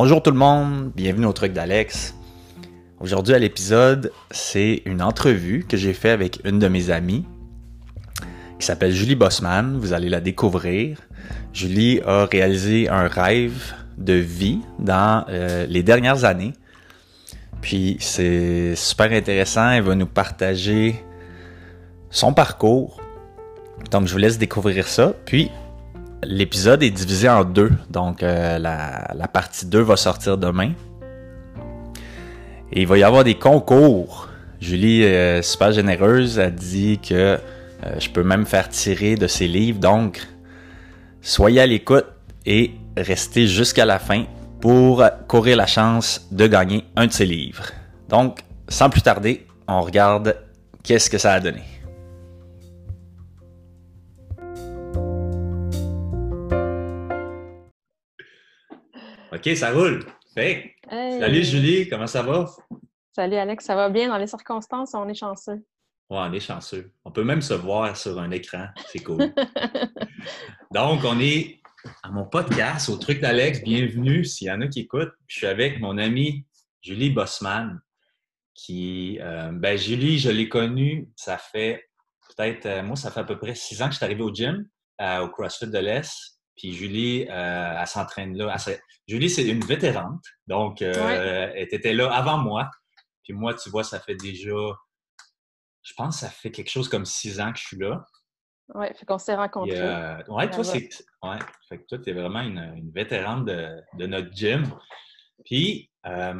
Bonjour tout le monde, bienvenue au truc d'Alex. Aujourd'hui à l'épisode, c'est une entrevue que j'ai fait avec une de mes amies qui s'appelle Julie Bossman. Vous allez la découvrir. Julie a réalisé un rêve de vie dans euh, les dernières années. Puis c'est super intéressant. Elle va nous partager son parcours. Donc je vous laisse découvrir ça. Puis l'épisode est divisé en deux. Donc euh, la, partie 2 va sortir demain. Et il va y avoir des concours. Julie est super généreuse. a dit que euh, je peux même faire tirer de ses livres. Donc soyez à l'écoute et restez jusqu'à la fin pour courir la chance de gagner un de ses livres. Donc, sans plus tarder, on regarde qu'est-ce que ça a donné. OK, ça roule. Fait. Salut Julie, comment ça va? Salut Alex, ça va bien dans les circonstances, on est chanceux. Ouais, on est chanceux. On peut même se voir sur un écran, c'est cool. Donc, on est à mon podcast, au truc d'Alex. Bienvenue s'il y en a qui écoutent. Je suis avec mon amie Julie Bossman, qui, euh, ben Julie, je l'ai connue, ça fait peut-être, euh, moi, ça fait à peu près six ans que je suis arrivé au gym, euh, au CrossFit de l'Est. Puis Julie, elle s'entraîne là. Julie, c'est une vétérante, donc elle était là avant moi. Puis moi, tu vois, ça fait déjà, je pense que ça fait quelque chose comme six ans que je suis là. Oui, fait qu'on s'est rencontrés. Euh, oui, toi, c'est. Ouais, fait que toi, tu es vraiment une, de, de, notre gym. Puis, euh,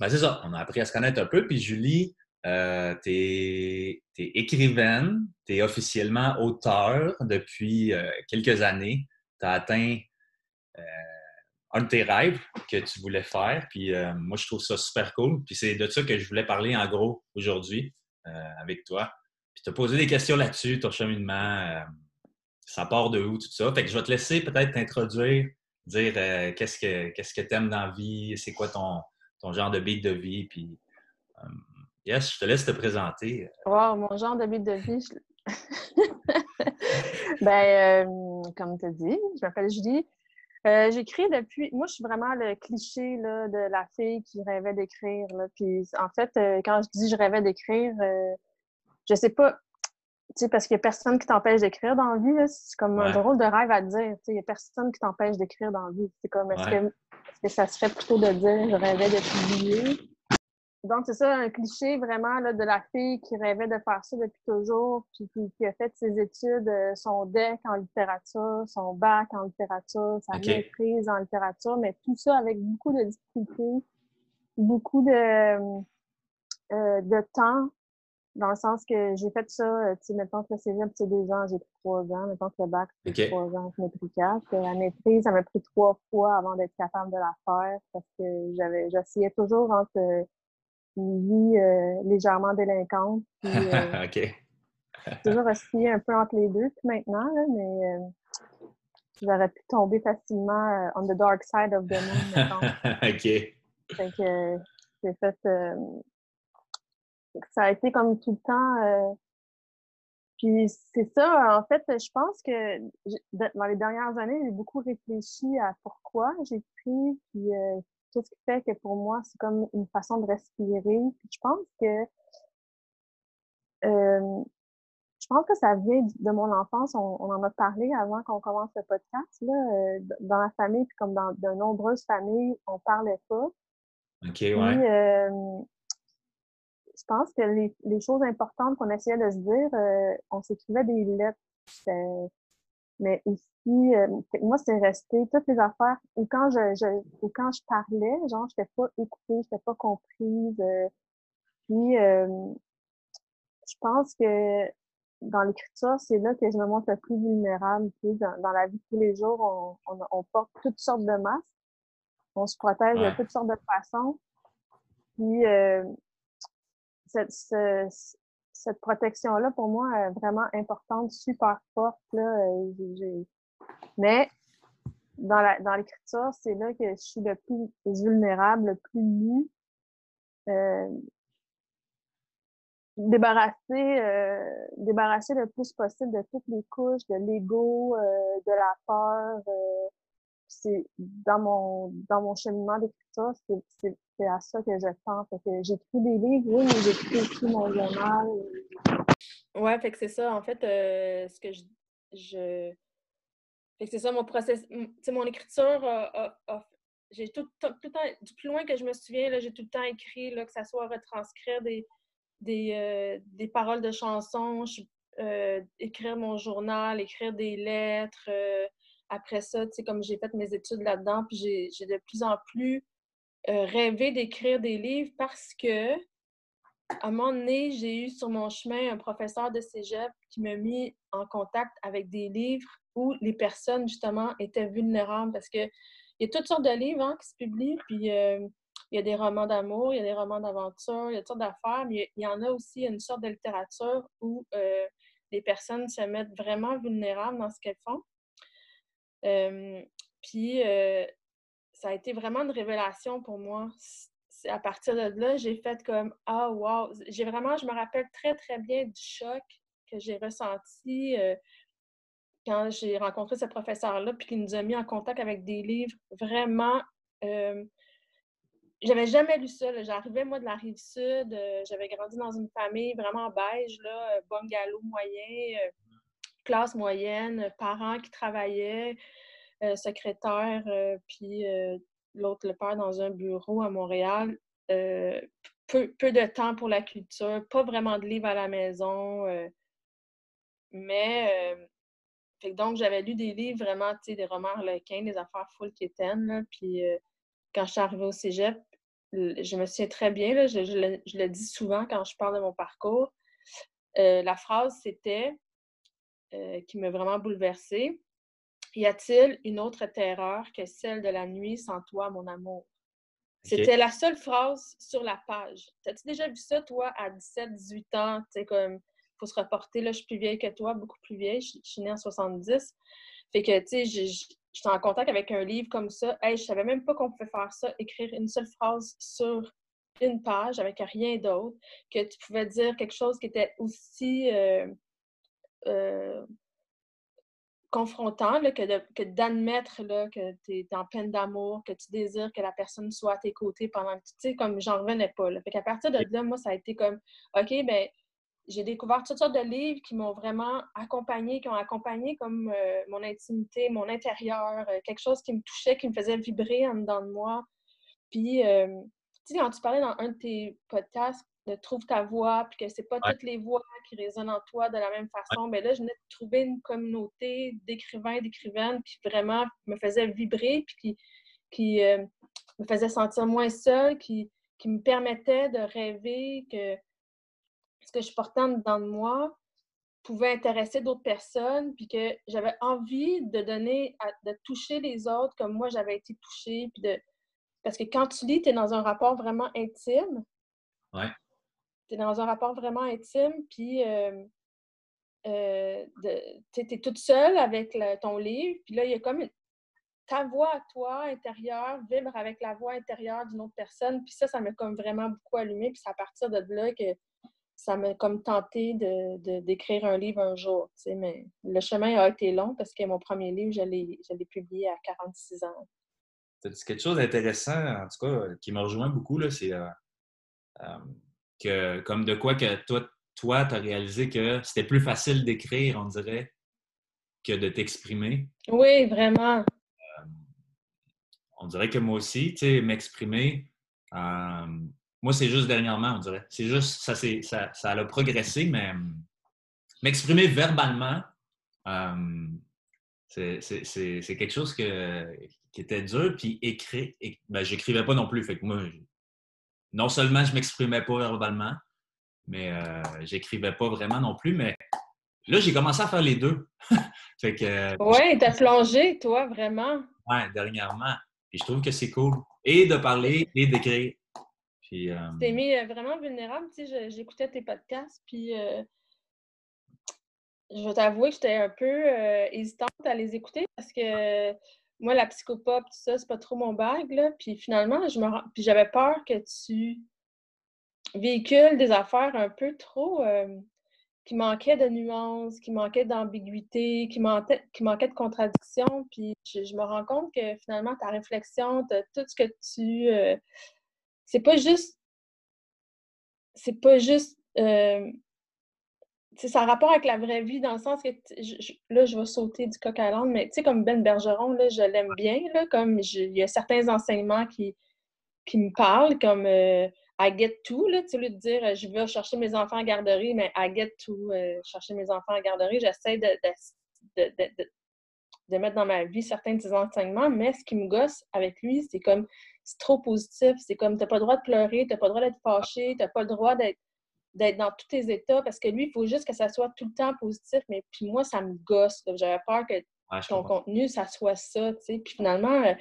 ben c'est ça, on a appris à se connaître un peu. Puis, Julie, euh, tu es, écrivaine, tu es officiellement auteur depuis euh, quelques années. Tu as atteint euh, un de tes rêves que tu voulais faire. Puis, moi, je trouve ça super cool. Puis, c'est de ça que je voulais parler en gros aujourd'hui avec toi. Puis tu as posé des questions là-dessus, ton cheminement, ça part de où, tout ça. Je vais te laisser peut-être t'introduire, dire qu'est-ce que tu aimes dans la vie, c'est quoi ton, ton genre de beat de vie, puis yes, je te laisse te présenter. Wow, mon genre de beat de vie, je... ben, comme tu as dit, je m'appelle Julie. j'écris depuis. Moi, je suis vraiment le cliché là, de la fille qui rêvait d'écrire. Puis, en fait, quand je dis je rêvais d'écrire, je sais pas, tu sais, parce qu'il y a personne qui t'empêche d'écrire dans la vie. C'est comme un drôle de rêve à dire. Il n'y a personne qui t'empêche d'écrire dans la vie. C'est comme, est-ce que, que, ça serait plutôt de dire je rêvais de publier? Donc, c'est ça, un cliché vraiment là, de la fille qui rêvait de faire ça depuis toujours, puis qui, a fait ses études, euh, son DEC en littérature, son bac en littérature, sa maîtrise en littérature, mais tout ça avec beaucoup de difficultés, beaucoup de, euh, de temps, dans le sens que j'ai fait ça, euh, tu sais, mettons que le cégep, c'est deux ans, j'ai pris trois ans. Mettons que le bac, c'est trois ans, je pris quatre. La maîtrise, ça m'a pris trois fois avant d'être capable de la faire parce que j'avais, j'essayais toujours entre euh, vie euh, légèrement délinquante. Puis, OK. toujours oscillé un peu entre les deux. Puis maintenant, là, mais j'aurais pu tomber facilement on the dark side of the moon. OK. Fait que j'ai fait ça a été comme tout le temps. Euh, puis c'est ça, en fait, je pense que dans les dernières années, j'ai beaucoup réfléchi à pourquoi j'ai pris, puis euh, qu'est-ce qui fait que pour moi, c'est comme une façon de respirer. Puis je pense que euh, je pense que ça vient de mon enfance. On, en a parlé avant qu'on commence le podcast. Là, dans la famille, puis comme dans de nombreuses familles, on parlait pas. OK, ouais je pense que les, les choses importantes qu'on essayait de se dire, euh, on s'écrivait des lettres. Mais aussi, euh, moi, c'est resté toutes les affaires ou quand je, je ou quand je parlais, genre, je n'étais pas écoutée, je n'étais pas comprise. Euh, puis, je pense que dans l'écriture, c'est là que je me montre le plus vulnérable. Puis, dans, dans la vie de tous les jours, on, on, on porte toutes sortes de masques. On se protège de toutes sortes de façons. Puis, cette, cette protection-là, pour moi, est vraiment importante, super forte. Là, euh, Mais dans l'écriture, c'est là que je suis le plus vulnérable, le plus nu. Euh, débarrasser, euh, débarrasser le plus possible de toutes les couches, de l'ego, de la peur. C'est dans mon, dans mon cheminement d'écriture, c'est à ça que je pense. que j'écris des livres, oui, mais j'écris aussi mon journal. Ouais, fait que c'est ça. En fait, euh, ce que je. je... Fait que c'est ça, mon processus. Mon écriture j'ai tout, tout, le temps, du plus loin que je me souviens, j'ai tout le temps écrit, là, que ça soit retranscrire des, des, euh, des paroles de chansons, euh, écrire mon journal, écrire des lettres. Euh, après ça, tu sais, comme j'ai fait mes études là-dedans, puis j'ai de plus en plus rêvé d'écrire des livres parce que, à un moment donné, j'ai eu sur mon chemin un professeur de cégep qui m'a mis en contact avec des livres où les personnes, justement, étaient vulnérables parce que il y a toutes sortes de livres hein, qui se publient, puis il y a des romans d'amour, il y a des romans d'aventure, il y a toutes sortes d'affaires, mais il y en a aussi une sorte de littérature où les personnes se mettent vraiment vulnérables dans ce qu'elles font. Puis ça a été vraiment une révélation pour moi. À partir de là, j'ai fait comme Ah, wow! J'ai vraiment, je me rappelle très, très bien du choc que j'ai ressenti quand j'ai rencontré ce professeur-là, puis qu'il nous a mis en contact avec des livres vraiment. j'avais jamais lu ça. J'arrivais, moi, de la rive sud. Euh, j'avais grandi dans une famille vraiment beige, là, bungalow moyen, euh, classe moyenne, parents qui travaillaient, euh, secrétaire, puis l'autre, le père, dans un bureau à Montréal. Peu, de temps pour la culture, pas vraiment de livres à la maison. mais donc, j'avais lu des livres vraiment, tu sais, des romans harlequins, des affaires full quétaines. Puis euh, quand je suis arrivée au cégep, je me souviens très bien, là, je, le, dis souvent quand je parle de mon parcours. Euh, la phrase, c'était, euh, qui m'a vraiment bouleversée, Y a-t-il une autre terreur que celle de la nuit sans toi, mon amour? C'était la seule phrase sur la page. T'as-tu déjà vu ça, toi, à 17, 18 ans? Tu sais, comme faut se reporter. Là, je suis plus vieille que toi, beaucoup plus vieille. Je, suis née en 70. Fait que, tu sais, j'étais en contact avec un livre comme ça. Hey, je savais même pas qu'on pouvait faire ça, écrire une seule phrase sur une page avec rien d'autre, que tu pouvais dire quelque chose qui était aussi euh, euh, confrontant que, d'admettre que tu es en peine d'amour, que tu désires que la personne soit à tes côtés pendant que tu sais, comme j'en revenais pas. Là. Fait qu'à partir de là, moi, ça a été comme OK, ben j'ai découvert toutes sortes de livres qui m'ont vraiment accompagné, qui ont accompagné comme euh, mon intimité, mon intérieur, euh, quelque chose qui me touchait, qui me faisait vibrer en dedans de moi. Puis, euh, tu sais, quand tu parlais dans un de tes podcasts de Trouve ta voix, puis que c'est pas toutes les voix qui résonnent en toi de la même façon, bien là, je venais de trouver une communauté d'écrivains et d'écrivaines qui vraiment me faisait vibrer, puis qui, qui me faisait sentir moins seule, qui, qui me permettait de rêver que ce que je portais dans de moi pouvait intéresser d'autres personnes, puis que j'avais envie de donner, de toucher les autres comme moi j'avais été touchée. Puis de... Parce que quand tu lis, tu es dans un rapport vraiment intime. Ouais. Tu es dans un rapport vraiment intime, puis euh, euh, tu es, toute seule avec ton livre, puis là, il y a comme ta voix à toi intérieure vibre avec la voix intérieure d'une autre personne, puis ça, ça m'a comme vraiment beaucoup allumé, puis c'est à partir de là que ça m'a comme tenté de, d'écrire un livre un jour, mais le chemin a été long parce que mon premier livre, je l'ai, publié à 46 ans. C'est quelque chose d'intéressant, en tout cas, qui me rejoint beaucoup, là, c'est euh, euh, que comme de quoi que toi, toi, tu as réalisé que c'était plus facile d'écrire, on dirait, que de t'exprimer. Oui, vraiment. Euh, on dirait que moi aussi, tu sais, m'exprimer, moi, c'est juste dernièrement, on dirait. C'est juste, ça, ça, ça a progressé, mais hum, m'exprimer verbalement, c'est quelque chose que, qui était dur. Puis écrire, ben, j'écrivais pas non plus. Fait que moi, non seulement je m'exprimais pas verbalement, mais euh, j'écrivais pas vraiment non plus. Mais là, j'ai commencé à faire les deux. fait que. Ouais, t'as plongé, toi, vraiment. Ouais, dernièrement. Puis je trouve que c'est cool. Et de parler et d'écrire. Puis, euh... Tu t'es mis euh, vraiment vulnérable. Tu sais, j'écoutais tes podcasts, puis euh, je vais t'avouer que j'étais un peu euh, hésitante à les écouter parce que moi, la psychopop, tout ça, c'est pas trop mon bag. Là. Puis finalement, je me puis j'avais peur que tu véhicules des affaires un peu trop qui manquait de nuances, qui manquait d'ambiguïté, qui manquait, qui manquait de contradiction. Puis je, me rends compte que finalement, ta réflexion, tout ce que tu. Euh, c'est pas juste. C'est pas juste. Euh, ça a rapport avec la vraie vie dans le sens que là, je vais sauter du coq à l'âne, mais tu sais, comme Ben Bergeron, là, je l'aime bien, là, comme il y a certains enseignements qui, qui me parlent, comme euh, I get to, là, tu sais, de dire euh, je vais chercher mes enfants à garderie, mais I get to euh, chercher mes enfants à garderie, j'essaie de, de, de, de, mettre dans ma vie certains de ces enseignements, mais ce qui me gosse avec lui, c'est comme c'est trop positif, c'est comme t'as pas le droit de pleurer, t'as pas le droit d'être fâché, t'as pas le droit d'être d'être dans tous tes états parce que lui, il faut juste que ça soit tout le temps positif, mais puis moi, ça me gosse. J'avais peur que ton contenu, ça soit ça, tu sais. Puis finalement, euh,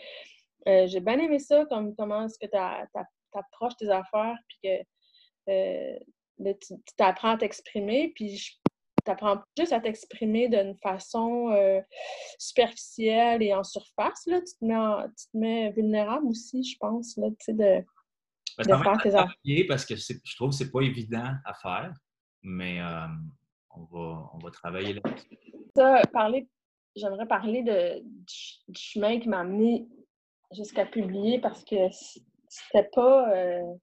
euh, j'ai bien aimé ça, comme comment est-ce que tu approches tes affaires, puis que euh, tu t'apprends à t'exprimer, puis tu apprends juste à t'exprimer d'une façon superficielle et en surface, là. Tu te mets, tu te mets vulnérable aussi, je pense, là, tu sais, de faire tes affaires. Parce que je trouve que c'est pas évident à faire, mais euh, on, va, on va travailler là-dessus. Ça, parler, j'aimerais parler de, du, chemin qui m'a amené jusqu'à publier parce que c'était pas. Euh,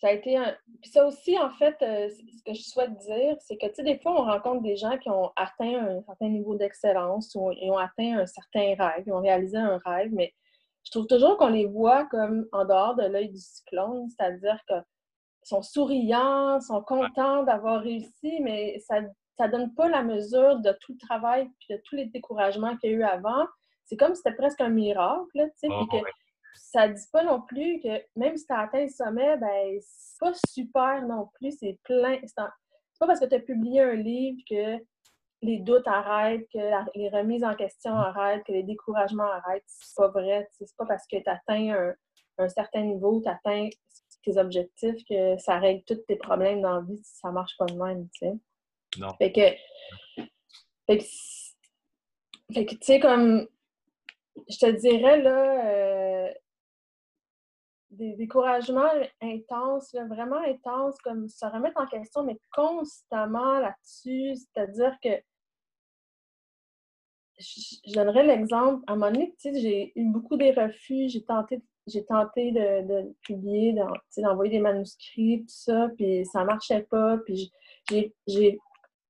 ça a été un. Puis ça aussi, en fait, euh, ce que je souhaite dire, c'est que, tu sais, des fois, on rencontre des gens qui ont atteint un certain niveau d'excellence ou ils ont atteint un certain rêve, ils ont réalisé un rêve, mais je trouve toujours qu'on les voit comme en dehors de l'œil du cyclone, c'est-à-dire qu'ils sont souriants, sont contents d'avoir réussi, mais ça ne donne pas la mesure de tout le travail et de tous les découragements qu'il y a eu avant. C'est comme si c'était presque un miracle, tu sais, oh, que ça dit pas non plus que même si tu as atteint le sommet, ben c'est pas super non plus, c'est plein. C'est pas parce que tu as publié un livre que les doutes arrêtent, que les remises en question arrêtent, que les découragements arrêtent. C'est pas vrai. C'est pas parce que tu atteins un, certain niveau, tu atteins tes objectifs que ça règle tous tes problèmes dans la vie si ça marche pas de même, tu sais. Non. Fait que. Fait que, tu sais, comme. Je te dirais, là. Euh, des découragements intenses, vraiment intenses, comme se remettre en question, mais constamment là-dessus. C'est-à-dire que je, donnerais l'exemple, à un moment donné, j'ai eu beaucoup des refus, j'ai tenté, j'ai tenté de, de publier, d'envoyer des manuscrits, tout ça, puis ça marchait pas, puis j'ai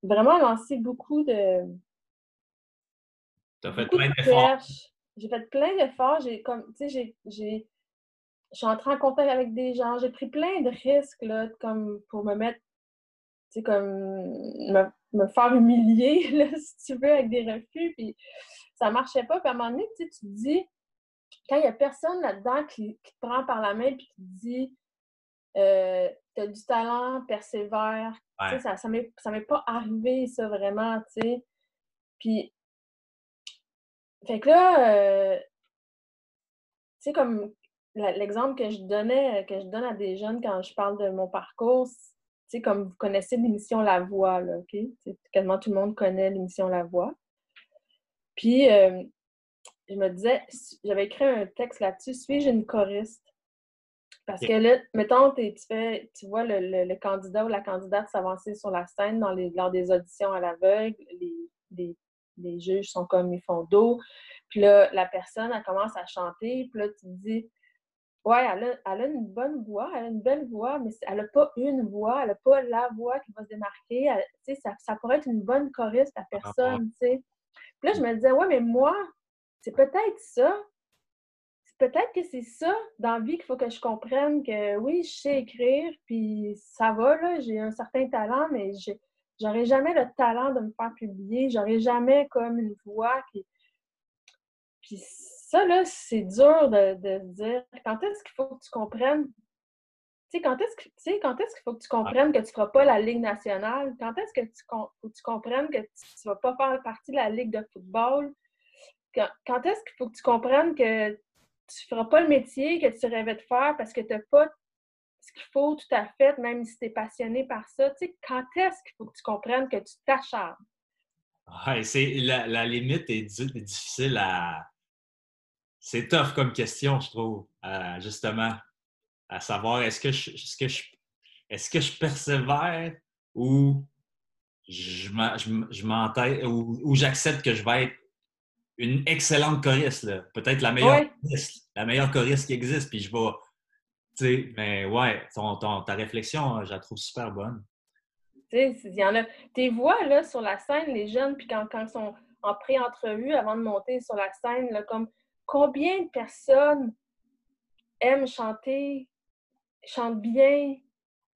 vraiment lancé beaucoup de... Tu as fait plein d'efforts. J'ai fait plein d'efforts, j'ai comme, tu sais, j'ai je suis entrée en contact avec des gens. J'ai pris plein de risques là, comme pour me mettre, tu sais, comme me, faire humilier, là, si tu veux, avec des refus. Puis ça marchait pas. Puis à un moment donné, tu, sais, tu te dis, quand il n'y a personne là-dedans qui, te prend par la main puis qui te dit euh, Tu as du talent, persévère. Ça ne m'est pas arrivé, ça, vraiment, tu sais. Puis, fait que là, euh, tu sais, comme l'exemple que je donnais, que je donne à des jeunes quand je parle de mon parcours, c'est comme vous connaissez l'émission La Voix, là, OK? Quasiment tout le monde connaît l'émission La Voix. Puis, euh, je me disais, j'avais écrit un texte là-dessus, suis-je une choriste? Parce que là, mettons, tu, fais, tu vois le, candidat ou la candidate s'avancer sur la scène dans les, lors des auditions à l'aveugle, les, les, juges sont comme ils font dos. Puis là, la personne, elle commence à chanter. Puis là, tu te dis, oui, elle a, une bonne voix, elle a une belle voix, mais elle n'a pas une voix, elle n'a pas la voix qui va se démarquer. ça, ça pourrait être une bonne choriste, la ah, personne. Puis là, je me disais, ouais, mais moi, c'est peut-être ça. Peut-être que c'est ça dans la vie qu'il faut que je comprenne que oui, je sais écrire, puis ça va, là, j'ai un certain talent, mais j'aurais jamais le talent de me faire publier, j'aurais jamais comme une voix qui. Puis ça, là, c'est dur de, de dire quand est-ce qu'il faut que tu comprennes. Tu sais, quand est-ce qu'il faut que tu comprennes que tu ne feras pas la Ligue nationale? Quand est-ce que tu, faut que tu comprennes que tu ne vas pas faire partie de la Ligue de football? Quand, est-ce qu'il faut que tu comprennes que tu ne feras pas le métier que tu rêvais de faire parce que tu n'as pas ce qu'il faut tout à fait, même si tu es passionné par ça? Quand est-ce qu'il faut que tu comprennes que tu t'acharnes? Ouais, la, limite est difficile à, c'est tough comme question, je trouve, justement, à savoir est-ce que je, est-ce que je, est-ce que je persévère ou je m'entête ou, j'accepte que je vais être une excellente choriste, peut-être la meilleure choriste, la meilleure choriste qui existe, puis je vais. Tu sais, mais ouais, ta réflexion, je la trouve super bonne. Tu sais, il y en a. Tes voix, là, sur la scène, les jeunes, puis quand, quand ils sont en pré-entrevue, avant de monter sur la scène, là, comme combien de personnes aiment chanter, chantent bien,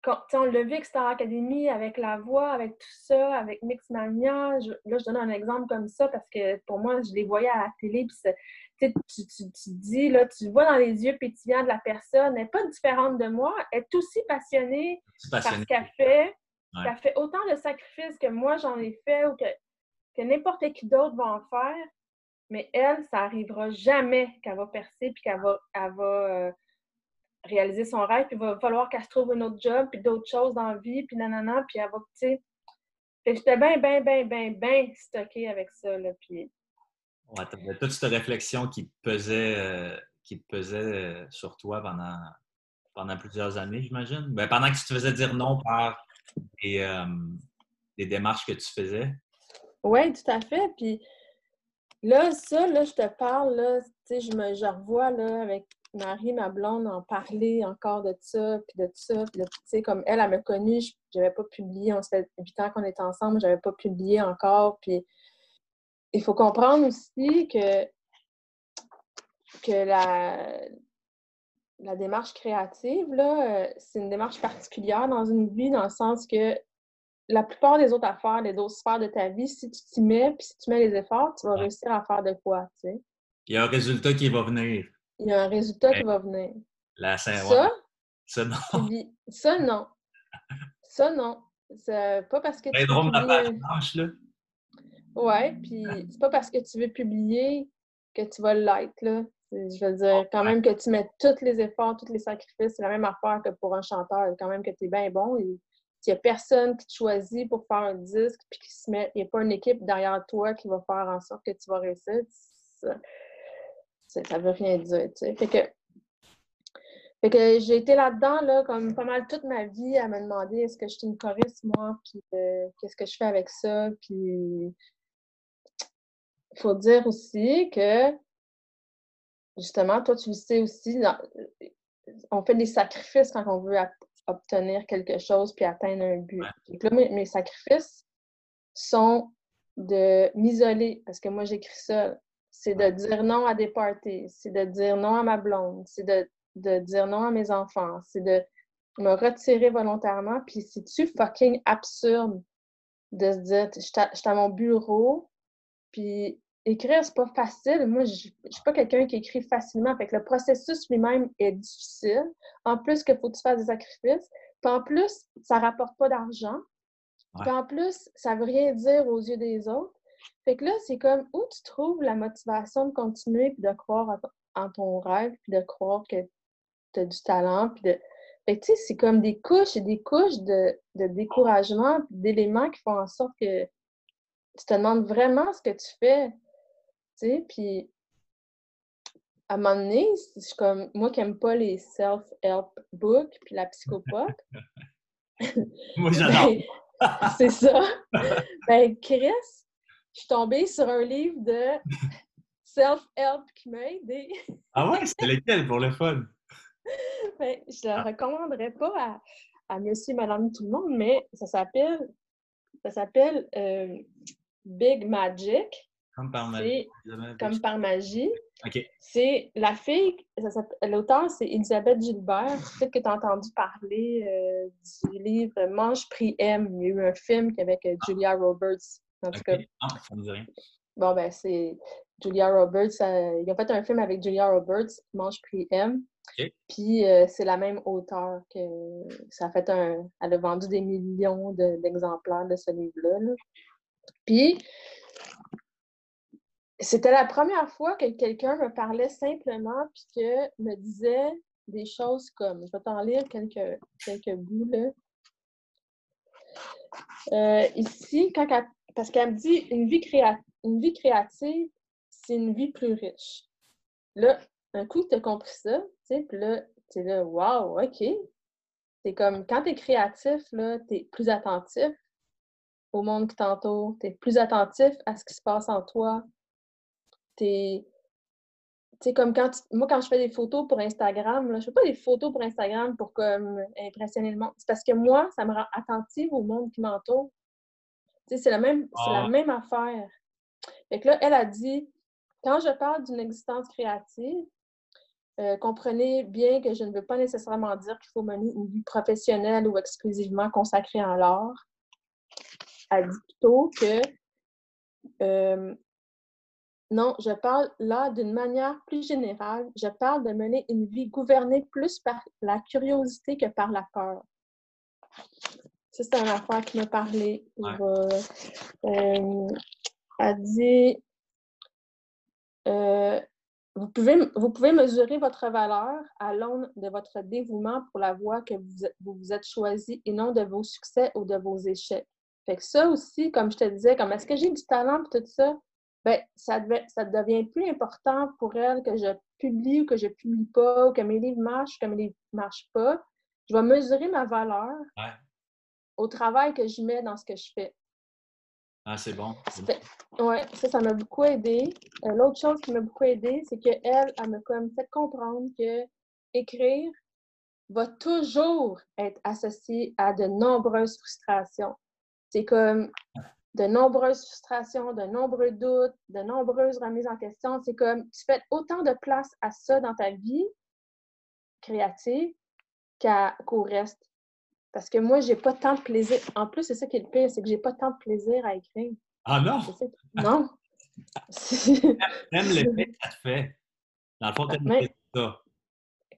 quand, on l'a vu avec Star Academy, avec la voix, avec tout ça, avec Mixmania. là, je donne un exemple comme ça parce que pour moi, je les voyais à la télé. Puis tu, tu, tu, dis, là, tu vois dans les yeux pétillants de la personne, elle n'est pas différente de moi, elle est aussi passionnée, par ce qu'elle fait. Elle fait autant de sacrifices que moi j'en ai fait ou que, que n'importe qui d'autre va en faire. Mais elle, ça n'arrivera jamais qu'elle va percer puis qu'elle va, elle va euh, réaliser son rêve, puis il va falloir qu'elle se trouve un autre job, puis d'autres choses dans la vie, puis nanana, puis elle va, tu sais. j'étais bien, bien, bien, bien, bien stockée avec ça, là, puis... Ouais, t'avais toute cette réflexion qui pesait, euh, qui pesait euh, sur toi pendant, pendant plusieurs années, j'imagine? Ben, pendant que tu te faisais dire non par des, euh, des démarches que tu faisais? Oui, tout à fait. Puis là, ça, là, je te parle, là, je me je revois, là, avec Marie, ma blonde, en parler encore de ça, puis de ça, puis tu sais, comme elle, elle m'a connue, j'avais pas publié, on se fait 8 ans qu'on est ensemble, j'avais pas publié encore, puis il faut comprendre aussi que, que la, la démarche créative, là, euh, c'est une démarche particulière dans une vie, dans le sens que la plupart des autres affaires, les autres sphères de ta vie, si tu t'y mets, puis si tu mets les efforts, tu vas réussir à faire de quoi, tu sais? Il y a un résultat qui va venir il y a un résultat qui va venir. La Saint ça, ça, non. Ça, non. Ça, non. C'est pas parce que tu. veux publier... là. Ouais, puis c'est pas parce que tu veux publier que tu vas l'être, là. Je veux dire, quand même que tu mets tous les efforts, tous les sacrifices, c'est la même affaire que pour un chanteur, quand même que tu es bien bon. Il n'y a personne qui te choisit pour faire un disque, puis qui se met, il n'y a pas une équipe derrière toi qui va faire en sorte que tu vas réussir ça veut rien dire. Fait que, que j'ai été là-dedans, là, comme pas mal toute ma vie, à me demander est-ce que je suis une choriste, moi, puis euh, qu'est-ce que je fais avec ça, puis il faut dire aussi que, justement, toi, tu le sais aussi, on fait des sacrifices quand on veut obtenir quelque chose puis atteindre un but. là, mes, sacrifices sont de m'isoler, parce que moi, j'écris ça c'est de dire non à des parties, c'est de dire non à ma blonde, c'est de, dire non à mes enfants, c'est de me retirer volontairement. Puis c'est-tu fucking absurde de se dire, je suis à mon bureau, puis écrire, c'est pas facile. Moi, je suis pas quelqu'un qui écrit facilement. Fait que le processus lui-même est difficile. En plus, qu'il faut que tu fasses des sacrifices. Puis en plus, ça rapporte pas d'argent. Puis en plus, ça veut rien dire aux yeux des autres. Fait que là, c'est comme où tu trouves la motivation de continuer puis de croire en ton rêve puis de croire que tu as du talent puis de. Fait que tu sais, c'est comme des couches et des couches de, de découragement d'éléments qui font en sorte que tu te demandes vraiment ce que tu fais. Tu sais, puis à un moment donné, c'est comme moi qui n'aime pas les self-help books puis la psychopop. moi, j'adore. Ben, c'est ça. Ben, Chris, je suis tombée sur un livre de self-help qui m'a aidé. ah ouais? C'était lequel pour le fun? Ben, je ne le recommanderais pas à, à monsieur, madame, tout le monde, mais ça s'appelle ça s'appelle euh, Big Magic. Comme par magie. Comme par magie. OK. C'est la fille, l'auteur, c'est Elisabeth Gilbert. Peut-être que tu as entendu parler euh, du livre Mange, Prix M. Il y a eu un film avec euh, Julia Roberts. En tout cas. Ah, ça me dit rien. Bon, ben, c'est Julia Roberts. Euh, ils ont fait un film avec Julia Roberts, Mange Prix M. Puis euh, c'est la même auteure que ça a fait un. Elle a vendu des millions d'exemplaires de, ce livre-là. Puis c'était la première fois que quelqu'un me parlait simplement puis que me disait des choses comme. Je vais t'en lire quelques, quelques bouts là. Euh, ici, quand parce qu'elle me dit une vie, une vie créative, c'est une vie plus riche. Là, un coup, tu as compris ça, tu sais, puis là, tu es là, wow, OK. C'est comme quand tu es créatif, tu es plus attentif, au monde qui t'entoure, tu es plus attentif à ce qui se passe en toi. Tu sais, comme quand moi, quand je fais des photos pour Instagram, là, je fais pas des photos pour Instagram pour comme impressionner le monde. C'est parce que moi, ça me rend attentive au monde qui m'entoure. Tu sais, c'est la même, c'est la Ah. même affaire. Fait que là, elle a dit, quand je parle d'une existence créative, euh, comprenez bien que je ne veux pas nécessairement dire qu'il faut mener une vie professionnelle ou exclusivement consacrée en l'art. Elle dit plutôt que euh, non, je parle là d'une manière plus générale. Je parle de mener une vie gouvernée plus par la curiosité que par la peur. Ça, c'est une affaire qui m'a parlé. Ouais. Euh, euh, elle dit euh, vous, pouvez, vous pouvez mesurer votre valeur à l'aune de votre dévouement pour la voie que vous, vous êtes choisi et non de vos succès ou de vos échecs. Fait que ça aussi, comme je te disais, comme est-ce que j'ai du talent et tout ça, ben, ça, devait- ça devient plus important pour elle que je publie ou que je publie pas, ou que mes livres marchent ou que mes livres ne marchent pas. Je vais mesurer ma valeur Ouais. au travail que je mets dans ce que je fais. Ah, c'est bon. Ouais, ça, ça m'a beaucoup aidé. Euh, L'autre chose qui m'a beaucoup aidé, c'est qu'elle, elle m'a comme fait comprendre que écrire va toujours être associé à de nombreuses frustrations. C'est comme de nombreuses frustrations, de nombreux doutes, de nombreuses remises en question. C'est comme tu fais autant de place à ça dans ta vie créative qu'au reste. Parce que moi, j'ai pas tant de plaisir. En plus, c'est ça qui est le pire, c'est que j'ai pas tant de plaisir à écrire. Ah non! Non. T'aimes l'effet que ça te fait. Dans le fond, t'aimes le résultat.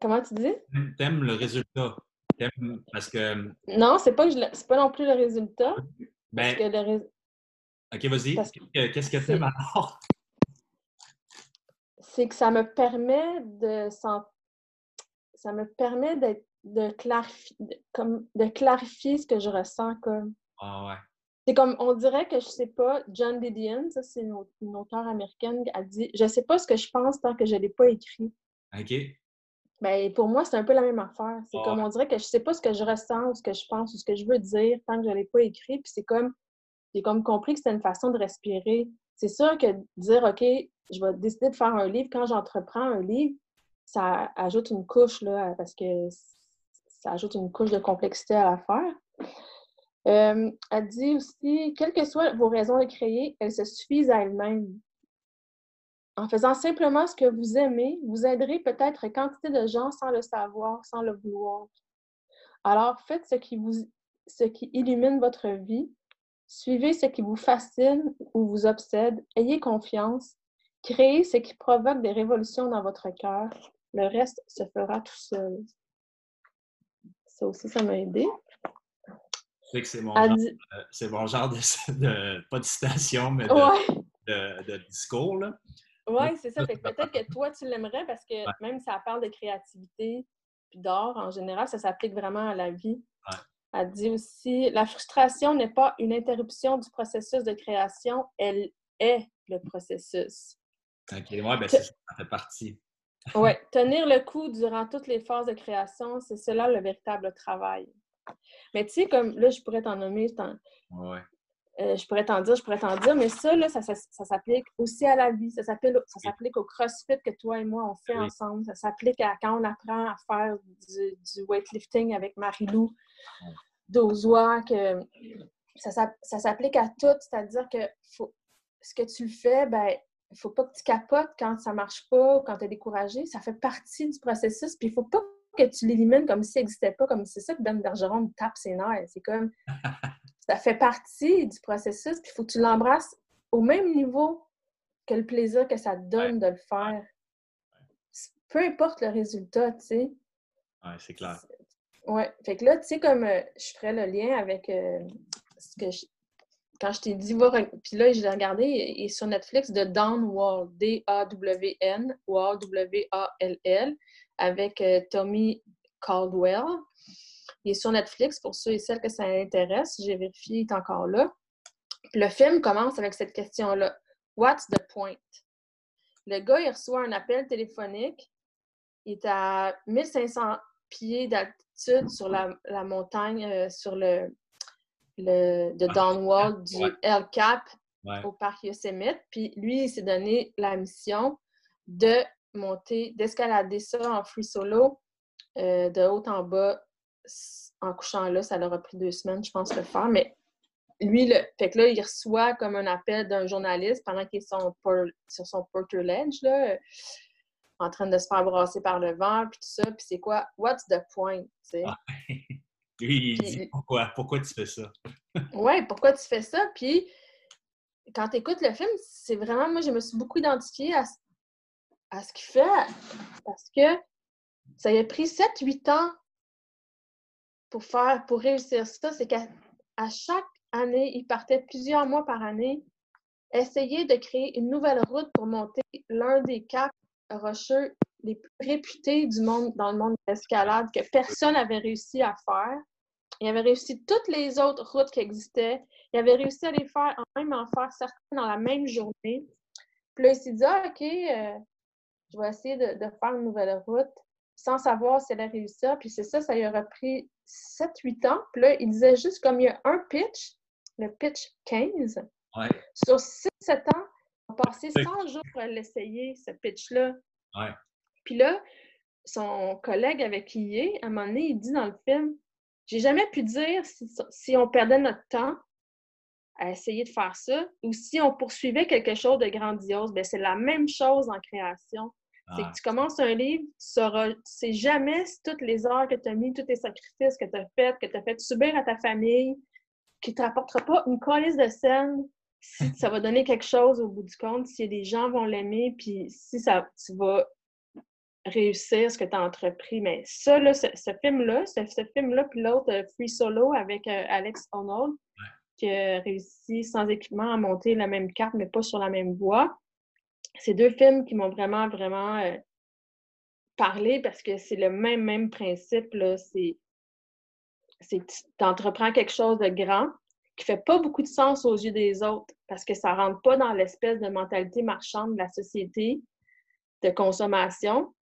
Comment tu dis? T'aimes le résultat. Parce que, Non, c'est pas, que je pas non plus le résultat. ben, Parce que le rés- OK, vas-y. Qu'est-ce que c'est- t'aimes alors? c'est que ça me permet de ça me permet d'être de clarifier comme de clarifier ce que je ressens comme Ah ouais. c'est comme on dirait que je sais pas John Didion ça c'est une, au- une auteure américaine a dit je sais pas ce que je pense tant que je l'ai pas écrit OK. ben pour moi c'est un peu la même affaire c'est Ah comme ouais. on dirait que je sais pas ce que je ressens ou ce que je pense ou ce que je veux dire tant que je l'ai pas écrit puis c'est comme j'ai comme compris que c'était une façon de respirer c'est sûr que dire ok je vais décider de faire un livre quand j'entreprends un livre ça ajoute une couche là parce que ça ajoute une couche de complexité à l'affaire euh, elle dit aussi, quelles que soient vos raisons de créer, elles se suffisent à elles-mêmes. En faisant simplement ce que vous aimez, vous aiderez peut-être quantité de gens sans le savoir, sans le vouloir. Alors faites ce qui vous ce qui illumine votre vie, suivez ce qui vous fascine ou vous obsède, ayez confiance, créez ce qui provoque des révolutions dans votre cœur. Le reste se fera tout seul. Ça aussi, ça m'a aidé. C'est mon, euh, c'est mon genre de, de- pas de citation, mais de, Ouais. de- de discours. Là. Oui, c'est ça. Fait que peut-être que toi, tu l'aimerais parce que Ouais. même si ça parle de créativité puis d'art en général, ça s'applique vraiment à la vie. Ouais. Elle dit aussi la frustration n'est pas une interruption du processus de création, elle est le processus. OK, ouais, ben ça, ça fait partie. Oui, tenir le coup durant toutes les phases de création, c'est cela le véritable travail. Mais tu sais, comme là, je pourrais t'en nommer, je Ouais. Euh, je pourrais t'en dire, je pourrais t'en dire, mais ça, là, ça, ça, ça s'applique aussi à la vie. Ça s'applique au CrossFit que toi et moi, on fait Oui. ensemble. Ça s'applique à quand on apprend à faire du, du weightlifting avec Marie-Lou Dozois, que ça, ça s'applique à tout. C'est-à-dire que faut, ce que tu fais, ben, il faut pas que tu capotes quand ça marche pas ou quand tu es découragé. Ça fait partie du processus. Puis il faut pas que tu l'élimines comme si ça n'existait pas, comme c'est ça que Ben Bergeron me tape ses nerfs. C'est comme ça fait partie du processus, puis il faut que tu l'embrasses au même niveau que le plaisir que ça te donne de le faire. Peu importe le résultat, tu sais. Ouais, c'est clair. Ouais. Fait que là, tu sais, comme euh, je ferais le lien avec euh, ce que je- Quand je t'ai dit, Puis là, j'ai regardé, il est sur Netflix, de Dawn Wall, D-A-W-N, Wall, W-A-L-L, avec euh, Tommy Caldwell. Il est sur Netflix pour ceux et celles que ça intéresse. J'ai vérifié, il est encore là. Le film commence avec cette question-là. What's the point? Le gars, il reçoit un appel téléphonique. Il est à 1500 pieds d'altitude sur la, la montagne, euh, sur le, le, de Don Wall du Ouais. El Cap Ouais. au parc Yosemite. Puis lui, il s'est donné la mission de monter, d'escalader ça en free solo, euh, de haut en bas, en couchant là. Ça leur a pris deux semaines, je pense, de le faire. Mais lui, le, fait que là, il reçoit comme un appel d'un journaliste pendant qu'il est son por- sur son Porter Ledge, là, euh, en train de se faire brasser par le vent, puis tout ça. Puis c'est quoi? What's the point? tu sais? Ah. Lui, il Puis- dit pourquoi, pourquoi tu fais ça? Ouais, pourquoi tu fais ça? Puis, quand tu écoutes le film, c'est vraiment, moi, je me suis beaucoup identifiée à, ce- à ce qu'il fait parce que ça lui a pris 7-8 ans pour faire, pour réussir ça. C'est qu'à à chaque année, il partait plusieurs mois par année, essayer de créer une nouvelle route pour monter l'un des caps rocheux les plus réputés du monde, dans le monde de l'escalade que personne n'avait réussi à faire. Il avait réussi toutes les autres routes qui existaient. Il avait réussi à les faire, en même en faire certaines dans la même journée. Puis là, il s'est dit, ah, OK, euh, je vais essayer de, de faire une nouvelle route sans savoir si elle allait réussir. Puis c'est ça, ça lui a pris 7-8 ans. Puis là, il disait juste comme il y a un pitch, le pitch 15, Ouais, sur 6-7 ans, a passé Oui. 100 jours à l'essayer, ce pitch-là. ouais. Puis là, son collègue avec qui il est, à un moment donné, il dit dans le film J'ai jamais pu dire si, si on perdait notre temps à essayer de faire ça ou si on poursuivait quelque chose de grandiose. Bien, c'est la même chose en création. C'est que tu commences un livre, tu sauras, tu sais jamais si toutes les heures que tu as mis, tous les sacrifices que tu as faits, que tu as fait subir à ta famille, qui ne te rapportera pas une colisse de scène, si ça va donner quelque chose au bout du compte, si les gens vont l'aimer, puis si ça, tu vas réussir ce que tu as entrepris. Mais ça, là, ce, film-là, ce, film-là, puis l'autre, euh, Free Solo avec euh, Alex Honnold, qui a réussi sans équipement à monter la même carte, mais pas sur la même voie. C'est deux films qui m'ont vraiment, vraiment euh, parlé parce que c'est le même, même principe. Là. C'est, c'est tu entreprends quelque chose de grand qui fait pas beaucoup de sens aux yeux des autres parce que ça rentre pas dans l'espèce de mentalité marchande de la société de consommation.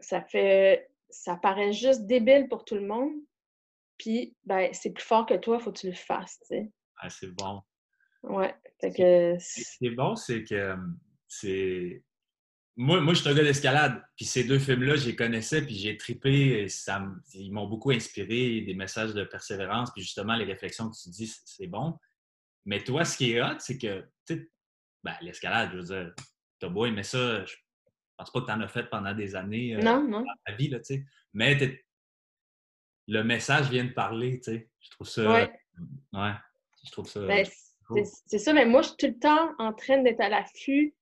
Ça fait ça paraît juste débile pour tout le monde. Puis ben c'est plus fort que toi, faut que tu le fasses, tu sais. ah, c'est bon. Ouais. Fait que Ce qui est bon, c'est que euh, c'est. Moi, moi, je suis un gars d'escalade. Puis ces deux films-là, je les connaissais, puis j'ai trippé. et Ça, ils m'ont beaucoup inspiré, des messages de persévérance, puis justement, les réflexions que tu dis, c'est- bon. Mais toi, ce qui est hot, c'est que, tu ben, l'escalade, je veux dire, t'as beau aimer ça, je pense pas que t'en as fait pendant des années euh, non, non. dans ta vie, là, tu sais. Mais le message vient de parler, tu sais. Je trouve ça. Ouais. Ouais. Je trouve ça. Ben, c'est ça, mais moi, je suis tout le temps en train d'être à l'affût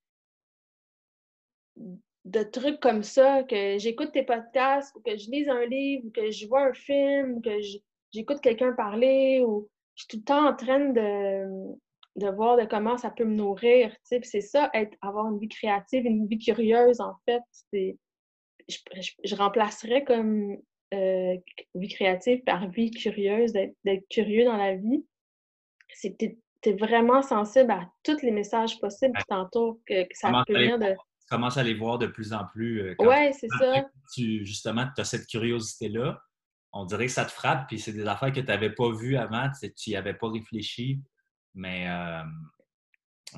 de trucs comme ça, que j'écoute tes podcasts, ou que je lise un livre, ou que je vois un film, ou que j'écoute quelqu'un parler, ou je suis tout le temps en train de, de voir de comment ça peut me nourrir. c'est ça, être, avoir une vie créative, une vie curieuse, en fait. Je, je- je remplacerais comme euh, vie créative par vie curieuse, d'être curieux dans la vie. C'est tu es vraiment sensible à tous les messages possibles qui t'entourent, que, que ça Comment peut venir de. Commences à les voir de plus en plus. euh, quand Ouais, c'est ça. Tu, justement, tu as cette curiosité-là. On dirait que ça te frappe, puis c'est des affaires que tu n'avais pas vues avant, tu n'y avais pas réfléchi. Mais, euh,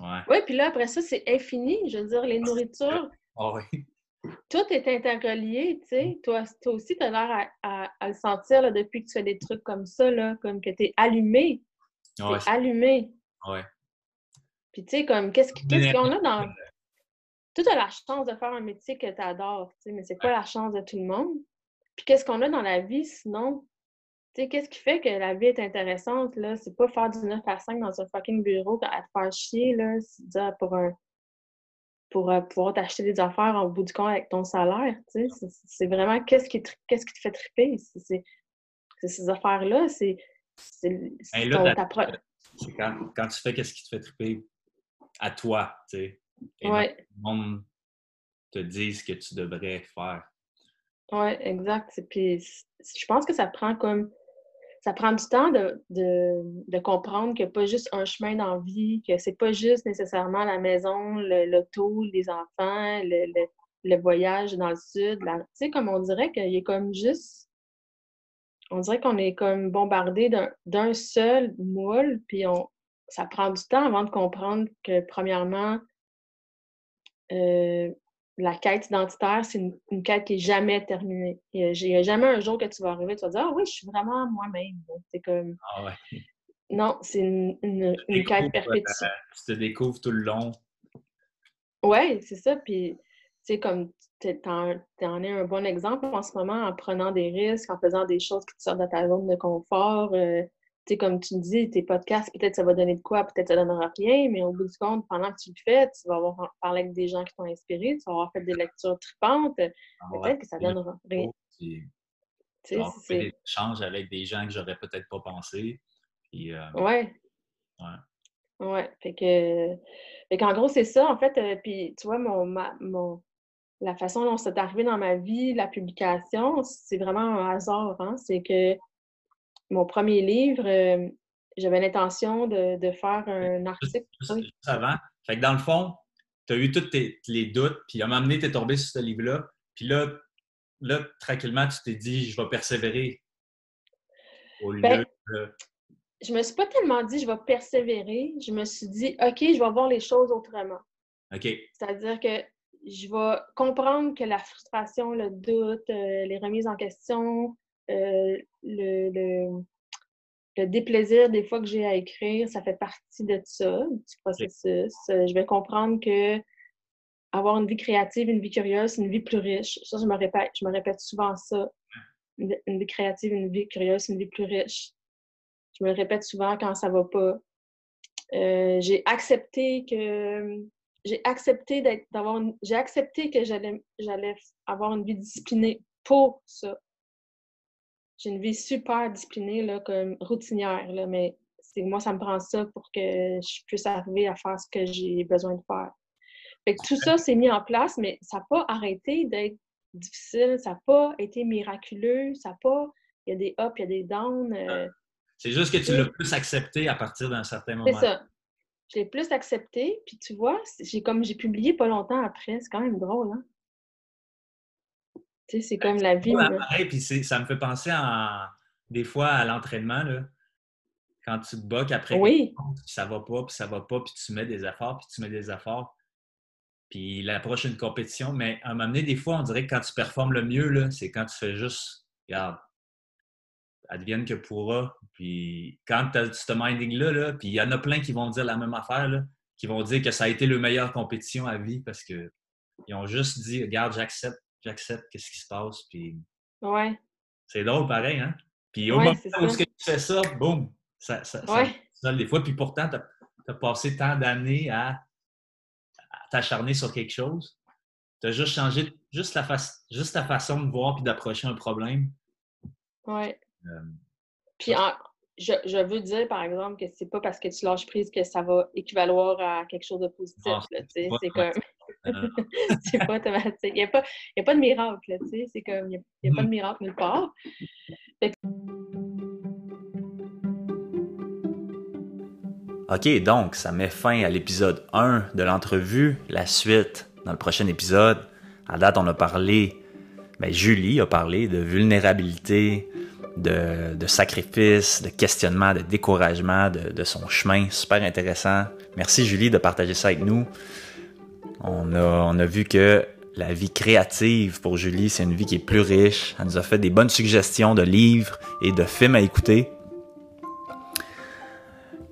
ouais. Oui, puis là, après ça, c'est infini. Je veux dire, les nourritures, Ah oui. tout est interrelié, tu sais. Toi, toi aussi, tu as l'air à, à- à le sentir là, depuis que tu fais des trucs comme ça, là, comme que tu es allumé. Ouais, allumé. ouais. Puis, tu sais, comme, qu'est-ce qu- qu'est-ce L'énergie. qu'on a dans. Tu as la chance de faire un métier que tu adores, tu sais, mais c'est pas la chance de tout le monde. Puis, qu'est-ce qu'on a dans la vie sinon? Tu sais, qu'est-ce qui fait que la vie est intéressante, là? C'est pas faire du 9 à 5 dans un fucking bureau à te faire chier, là, dire pour un. pour euh, pouvoir t'acheter des affaires au bout du compte avec ton salaire, tu sais? C'est- vraiment qu'est-ce qui, qu'est-ce qui te fait triper? C'est- ces affaires-là, c'est. Hey, quand, quand tu fais qu'est-ce qui te fait triper à toi, tu sais? Et Ouais. le monde te dise ce que tu devrais faire. Oui, exact. Puis je pense que ça prend comme ça prend du temps de, de, de comprendre qu'il n'y a pas juste un chemin dans la vie, que c'est pas juste nécessairement la maison, le- l'auto, les enfants, le, le, le voyage dans le sud. la- Tu sais, comme on dirait qu'il y a comme juste on dirait qu'on est comme bombardé d'un seul moule, puis on, ça prend du temps avant de comprendre que, premièrement, euh, la quête identitaire, c'est une, quête qui n'est jamais terminée. Il n'y a, jamais un jour que tu vas arriver, tu vas dire Ah oui, je suis vraiment moi-même. C'est comme. Ah ouais. Non, c'est une, une, quête perpétuelle. Tu te découvres tout le long. Oui, c'est ça. Puis, tu sais, comme tu en, es un bon exemple en ce moment en prenant des risques, en faisant des choses qui te sortent de ta zone de confort. Euh, sais, comme tu dis, tes podcasts, peut-être ça va donner de quoi, peut-être ça donnera rien, mais au bout du compte, pendant que tu le fais, tu vas avoir parlé avec des gens qui t'ont inspiré, tu vas avoir fait des lectures tripantes, ah peut-être que ça donnera rien. Tu sais, échanges avec des gens que j'aurais peut-être pas pensé. Puis, euh, ouais. Ouais. Ouais. Fait que, fait qu'en gros, c'est ça, en fait. Euh, puis, tu vois, mon, mon, la façon dont c'est arrivé dans ma vie, la publication, c'est vraiment un hasard. Hein? C'est que mon premier livre, euh, j'avais l'intention de, faire un article. Juste, avant. Fait que dans le fond, tu as eu tous les doutes, puis à un moment donné, tu es tombé sur ce livre-là. Puis là, là, tranquillement, tu t'es dit, je vais persévérer. Au ben, lieu de... Je me suis pas tellement dit, je vais persévérer. Je me suis dit, OK, je vais voir les choses autrement. OK. C'est-à-dire que je vais comprendre que la frustration, le doute, euh, les remises en question, euh, le, le, déplaisir des fois que j'ai à écrire, ça fait partie de ça, du processus. Euh, je vais comprendre que avoir une vie créative, une vie curieuse, c'est une vie plus riche. Ça, je me répète, je me répète souvent ça. Une, vie créative, une vie curieuse, une vie plus riche. Je me le répète souvent quand ça va pas. Euh, j'ai accepté que j'ai accepté d'avoir j'ai accepté que j'allais j'allais avoir une vie disciplinée pour ça j'ai une vie super disciplinée, là, comme routinière, là, mais moi, ça me prend ça pour que je puisse arriver à faire ce que j'ai besoin de faire. Fait que tout ça s'est mis en place, mais ça n'a pas arrêté d'être difficile, ça n'a pas été miraculeux, ça n'a pas. Il y a des ups, il y a des downs. Euh, c'est juste que tu l'as plus accepté à partir d'un certain moment. C'est ça. Je l'ai plus accepté, puis tu vois, j'ai comme j'ai publié pas longtemps après, c'est quand même drôle, hein? Tu sais, c'est comme la vie. Pareil, puis ça me fait penser des fois à l'entraînement, Quand tu te bats, après, oui. ça va pas, puis ça va pas, puis tu mets des efforts, puis tu mets des efforts. Puis la prochaine compétition, mais à un moment donné, des fois, on dirait que quand tu performes le mieux, c'est quand tu fais juste, regarde, advienne que pourra. Puis quand tu as ce minding-là, là, puis il y en a plein qui vont dire la même affaire, là, qui vont dire que ça a été le meilleure compétition à vie parce qu'ils ont juste dit, regarde, j'accepte j'accepte qu'est-ce qui se passe. Puis... Ouais. C'est drôle pareil, hein? Puis au moment où tu fais ça, boum, ça, ça, ça, des fois. Puis pourtant, tu as, passé tant d'années à, t'acharner sur quelque chose. Tu as juste changé juste la, juste ta façon de voir puis d'approcher un problème. Ouais. Euh, puis je, je, veux dire, par exemple, que c'est pas parce que tu lâches prise que ça va équivaloir à quelque chose de positif. C'est comme. c'est pas automatique. Il n'y a, a, pas de miracle, tu sais. C'est comme, il n'y a, pas de miracle nulle part. OK, donc, ça met fin à l'épisode 1 de l'entrevue. La suite, dans le prochain épisode, à date, on a parlé, ben, Julie a parlé de vulnérabilité, de, de sacrifice, de questionnement, de découragement, de, de son chemin. Super intéressant. Merci, Julie, de partager ça avec nous. On a, vu que la vie créative pour Julie, c'est une vie qui est plus riche. Elle nous a fait des bonnes suggestions de livres et de films à écouter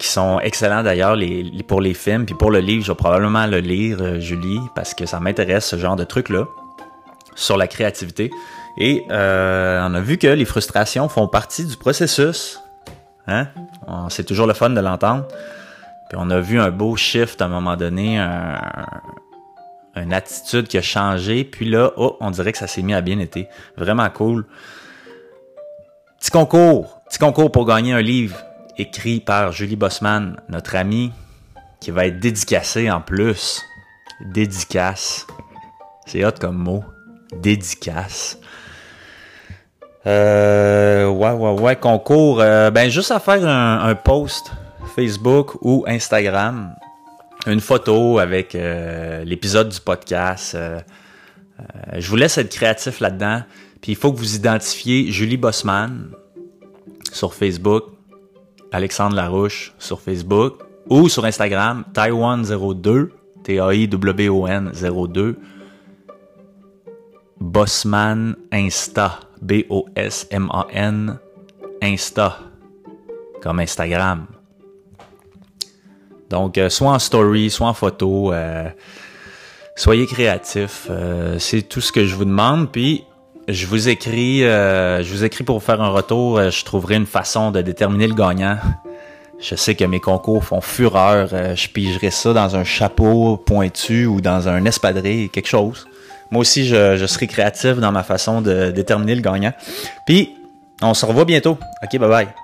qui sont excellents d'ailleurs pour les films. Puis pour le livre, je vais probablement le lire, euh, Julie, parce que ça m'intéresse ce genre de trucs-là sur la créativité. Et euh, on a vu que les frustrations font partie du processus. Hein? C'est toujours le fun de l'entendre. Puis on a vu un beau shift à un moment donné, un, une attitude qui a changé. Puis là, oh, on dirait que ça s'est mis à bien été. Vraiment cool. Petit concours. Petit concours pour gagner un livre écrit par Julie Bossman, notre amie, qui va être dédicacé en plus. Dédicace. C'est hot comme mot. Dédicace. Euh, ouais, ouais, ouais, concours. Euh, ben, juste à faire un, un post Facebook ou Instagram une photo avec euh, l'épisode du podcast. Euh, euh, je vous laisse être créatif là-dedans. Puis il faut que vous identifiez Julie Bossman sur Facebook, Alexandre Larouche sur Facebook ou sur Instagram, Taiwan02, T-A-I-W-O-N 02, Bossman Insta, B-O-S-M-A-N Insta, comme Instagram. Donc, euh, soit en story, soit en photo, euh, soyez créatifs. Euh, c'est tout ce que je vous demande. Puis, je vous écris, je vous écris pour faire un retour. je trouverai une façon de déterminer le gagnant. Je sais que mes concours font fureur. je pigerai ça dans un chapeau pointu ou dans un espadrille, quelque chose. Moi aussi, je, je serai créatif dans ma façon de déterminer le gagnant. Puis, on se revoit bientôt. OK, bye bye.